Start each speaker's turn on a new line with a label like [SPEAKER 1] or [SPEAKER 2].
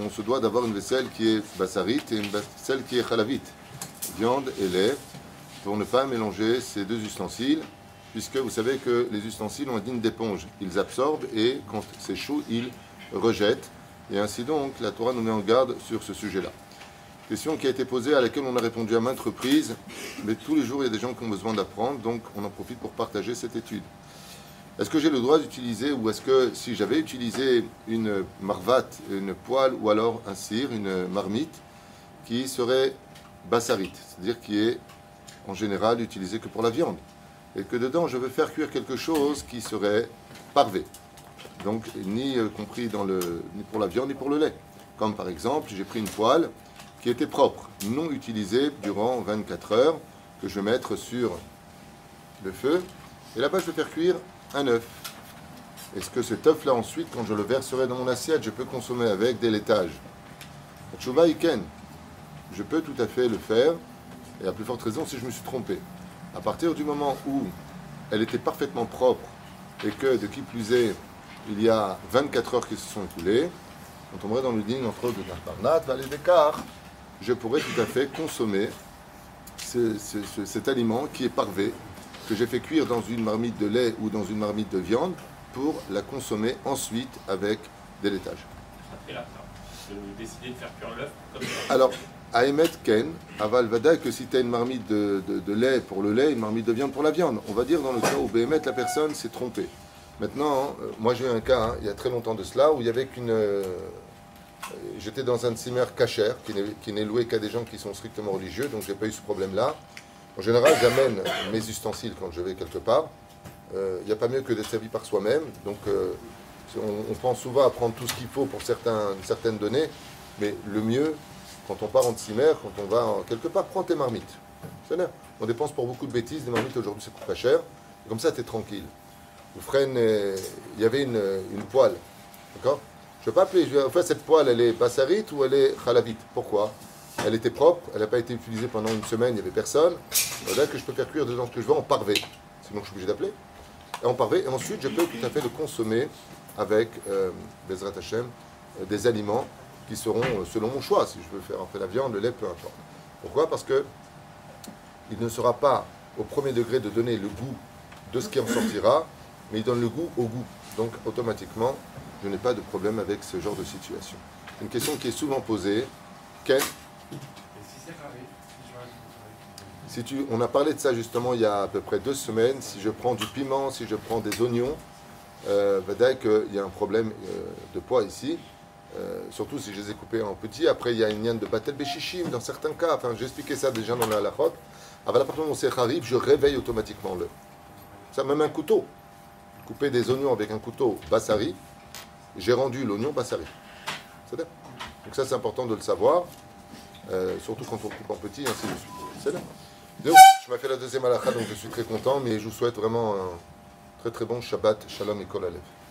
[SPEAKER 1] on se doit d'avoir une vaisselle qui est bassarite et une vaisselle qui est chalavite, viande et lait, pour ne pas mélanger ces deux ustensiles, puisque vous savez que les ustensiles ont un digne d'éponge. Ils absorbent et quand c'est chaud, ils rejettent. Et ainsi donc, la Torah nous met en garde sur ce sujet-là. Question qui a été posée, à laquelle on a répondu à maintes reprises, mais tous les jours, il y a des gens qui ont besoin d'apprendre, donc on en profite pour partager cette étude. Est-ce que j'ai le droit d'utiliser, ou est-ce que si j'avais utilisé une marvate, une poêle, ou alors un cire, une marmite, qui serait bassarite, c'est-à-dire qui est en général utilisée que pour la viande, et que dedans je veux faire cuire quelque chose qui serait parvé, donc ni euh, compris pour la viande ni pour le lait. Comme par exemple, j'ai pris une poêle qui était propre, non utilisée durant 24 heures, que je vais mettre sur le feu, et là-bas je vais faire cuire un œuf. Est-ce que cet œuf-là, ensuite, quand je le verserai dans mon assiette, je peux consommer avec des laitages Iken, je peux tout à fait le faire, et à plus forte raison si je me suis trompé. À partir du moment où elle était parfaitement propre, et que, de qui plus est, il y a 24 heures qui se sont écoulées, on tomberait dans le digne entre autres de Vallée d'écart, je pourrais tout à fait consommer cet aliment qui est parvé, que j'ai fait cuire dans une marmite de lait ou dans une marmite de viande pour la consommer ensuite avec des laitages.
[SPEAKER 2] De décider de faire cuire l'œuf.
[SPEAKER 1] Alors, à émettre Ken, à Valvada, que si tu as une marmite de, lait pour le lait, une marmite de viande pour la viande, on va dire dans le cas où Béhémet, la personne s'est trompée. Maintenant, euh, moi j'ai eu un cas, hein, il y a très longtemps de cela, où il y avait qu'une. Euh, j'étais dans un zimmer cachère qui n'est loué qu'à des gens qui sont strictement religieux, donc j'ai pas eu ce problème-là. En général, j'amène mes ustensiles quand je vais quelque part. Il euh, n'y a pas mieux que d'être servi par soi-même. Donc, euh, on, pense souvent à prendre tout ce qu'il faut pour certaines données, mais le mieux, quand on part en cimère, quand on va quelque part, prends tes marmites. On dépense pour beaucoup de bêtises. Des marmites aujourd'hui, ça coûte pas cher. comme ça, tu es tranquille. Euh, il y avait une, poêle. D'accord? Je ne vais pas appeler. Je vais, cette poêle, elle est bassarite ou elle est khalavite? Pourquoi? Elle était propre, elle n'a pas été utilisée pendant une semaine, il n'y avait personne. Voilà que je peux faire cuire dedans ce que je veux en parvé. Sinon, je suis obligé d'appeler. Et en parvé. Et ensuite, je peux tout à fait le consommer avec, euh, Bezrat Hashem, euh, des aliments qui seront euh, selon mon choix. Si je veux faire la viande, le lait, peu importe. Pourquoi? Parce que il ne sera pas au premier degré de donner le goût de ce qui en sortira, mais il donne le goût au goût. Donc, automatiquement, je n'ai pas de problème avec ce genre de situation. Une question qui est souvent posée, quelle si tu, on a parlé de ça justement il y a à peu près deux semaines. Si je prends du piment, si je prends des oignons, euh, dire qu'il y a un problème euh, de poids ici. Euh, surtout si je les ai coupés en petits. Après, il y a une liane de batel béchichim dans certains cas. Enfin, j'ai ça déjà dans la halachot. Avant la partir où on arrive, je réveille automatiquement le. Ça, même un couteau. Couper des oignons avec un couteau bassari, j'ai rendu l'oignon bassari. C'est Donc ça, c'est important de le savoir. Euh, surtout quand on coupe en petit, ainsi de suite. Là. Donc, je m'ai fait la deuxième halakha, donc je suis très content, mais je vous souhaite vraiment un très très bon Shabbat, Shalom et Kol Alev.